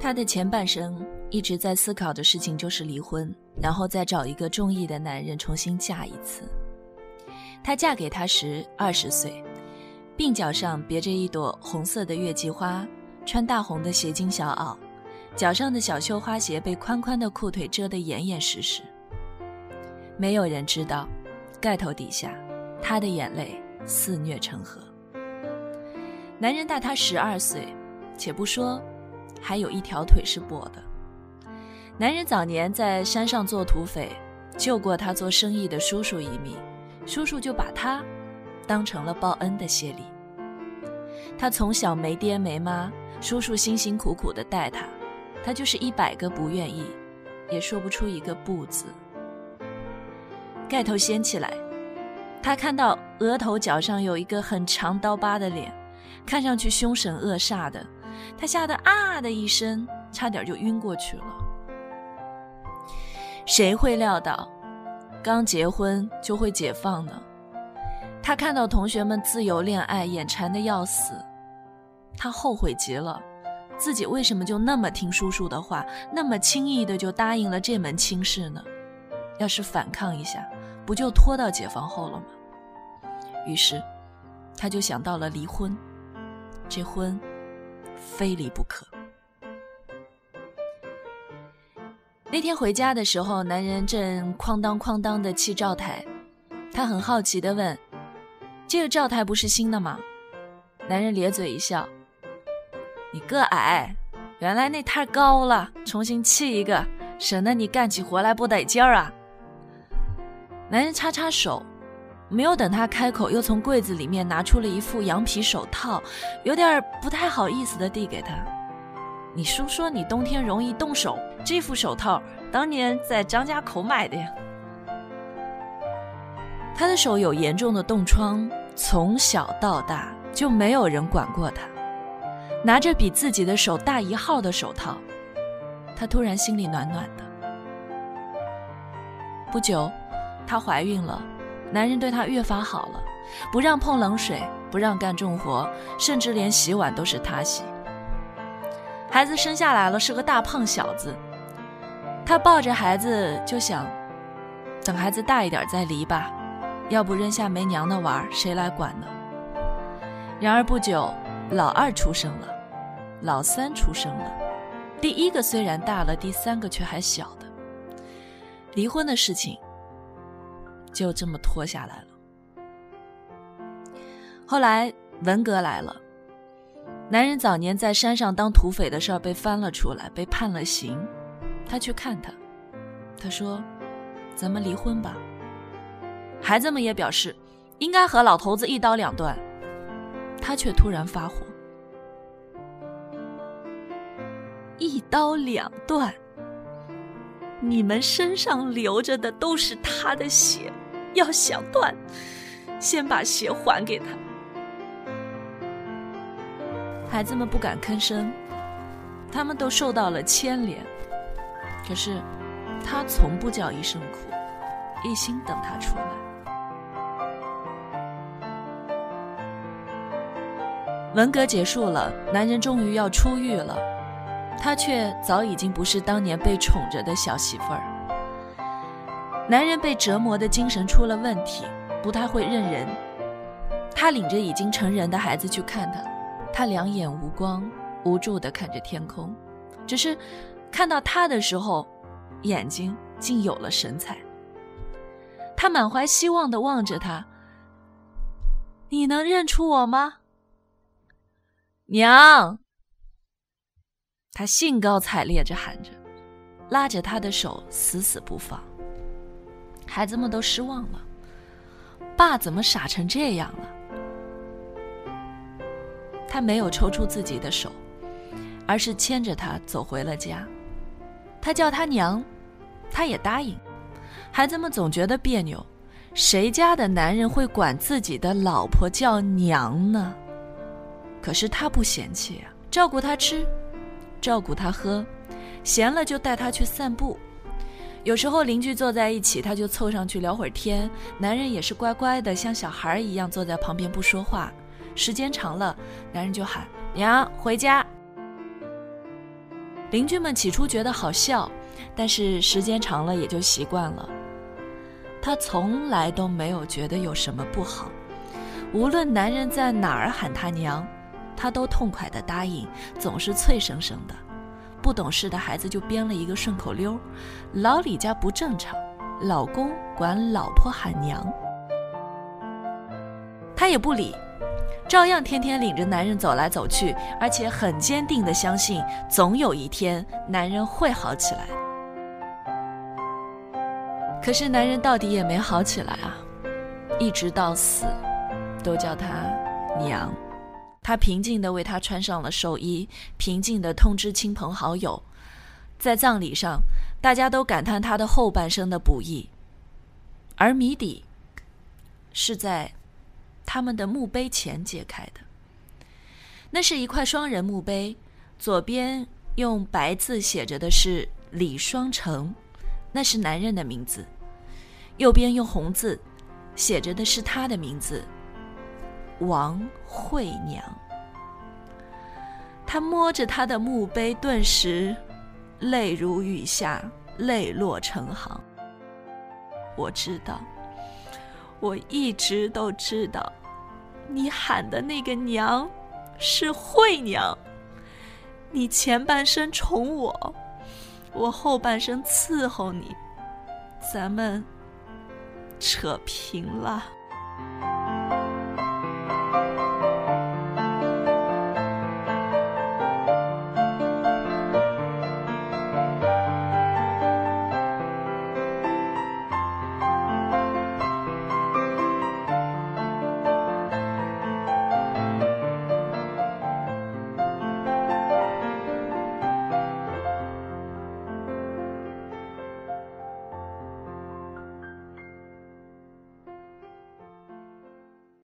她的前半生一直在思考的事情就是离婚，然后再找一个中意的男人重新嫁一次。她嫁给他时二十岁，鬓角上别着一朵红色的月季花，穿大红的斜襟小袄，脚上的小绣花鞋被宽宽的裤腿遮得严严实实。没有人知道，盖头底下，她的眼泪肆虐成河。男人大她十二岁，且不说。还有一条腿是跛的。男人早年在山上做土匪，救过他做生意的叔叔一命，叔叔就把他当成了报恩的谢礼。他从小没爹没妈，叔叔辛辛苦苦的带他，他就是一百个不愿意，也说不出一个不字。盖头掀起来，他看到额头角上有一个很长刀疤的脸，看上去凶神恶煞的。他吓得啊的一声，差点就晕过去了。谁会料到，刚结婚就会解放呢？他看到同学们自由恋爱，眼馋的要死。他后悔极了，自己为什么就那么听叔叔的话，那么轻易的就答应了这门亲事呢？要是反抗一下，不就拖到解放后了吗？于是，他就想到了离婚。这婚。非离不可。那天回家的时候，男人正哐当哐当的砌灶台，他很好奇的问：“这个灶台不是新的吗？”男人咧嘴一笑：“你个矮，原来那太高了，重新砌一个，省得你干起活来不得劲儿啊。”男人擦擦手。没有等他开口，又从柜子里面拿出了一副羊皮手套，有点不太好意思的递给他。你叔说你冬天容易冻手，这副手套当年在张家口买的呀。他的手有严重的冻疮，从小到大就没有人管过他。拿着比自己的手大一号的手套，他突然心里暖暖的。不久，她怀孕了。男人对她越发好了，不让碰冷水，不让干重活，甚至连洗碗都是他洗。孩子生下来了，是个大胖小子。他抱着孩子就想，等孩子大一点再离吧，要不扔下没娘的娃谁来管呢？然而不久，老二出生了，老三出生了，第一个虽然大了，第三个却还小的。离婚的事情。就这么拖下来了。后来文革来了，男人早年在山上当土匪的事儿被翻了出来，被判了刑。他去看他，他说：“咱们离婚吧。”孩子们也表示应该和老头子一刀两断。他却突然发火：“一刀两断？你们身上流着的都是他的血。”要想断，先把鞋还给他。孩子们不敢吭声，他们都受到了牵连。可是，他从不叫一声苦，一心等他出来。文革结束了，男人终于要出狱了，他却早已经不是当年被宠着的小媳妇儿。男人被折磨的精神出了问题，不太会认人。他领着已经成人的孩子去看他，他两眼无光，无助地看着天空。只是看到他的时候，眼睛竟有了神采。他满怀希望地望着他：“你能认出我吗，娘？”他兴高采烈着喊着，拉着他的手死死不放。孩子们都失望了，爸怎么傻成这样了？他没有抽出自己的手，而是牵着他走回了家。他叫他娘，他也答应。孩子们总觉得别扭，谁家的男人会管自己的老婆叫娘呢？可是他不嫌弃啊，照顾他吃，照顾他喝，闲了就带他去散步。有时候邻居坐在一起，他就凑上去聊会儿天。男人也是乖乖的，像小孩一样坐在旁边不说话。时间长了，男人就喊：“娘，回家。”邻居们起初觉得好笑，但是时间长了也就习惯了。他从来都没有觉得有什么不好，无论男人在哪儿喊他娘，他都痛快的答应，总是脆生生的。不懂事的孩子就编了一个顺口溜：老李家不正常，老公管老婆喊娘。他也不理，照样天天领着男人走来走去，而且很坚定的相信，总有一天男人会好起来。可是男人到底也没好起来啊，一直到死，都叫他娘。他平静地为他穿上了寿衣，平静地通知亲朋好友，在葬礼上，大家都感叹他的后半生的不易，而谜底是在。他们的墓碑前揭开的，那是一块双人墓碑，左边用白字写着的是李双成，那是男人的名字；右边用红字写着的是他的名字，王惠娘。他摸着他的墓碑，顿时泪如雨下，泪落成行。我知道。我一直都知道，你喊的那个娘是惠娘。你前半生宠我，我后半生伺候你，咱们扯平了。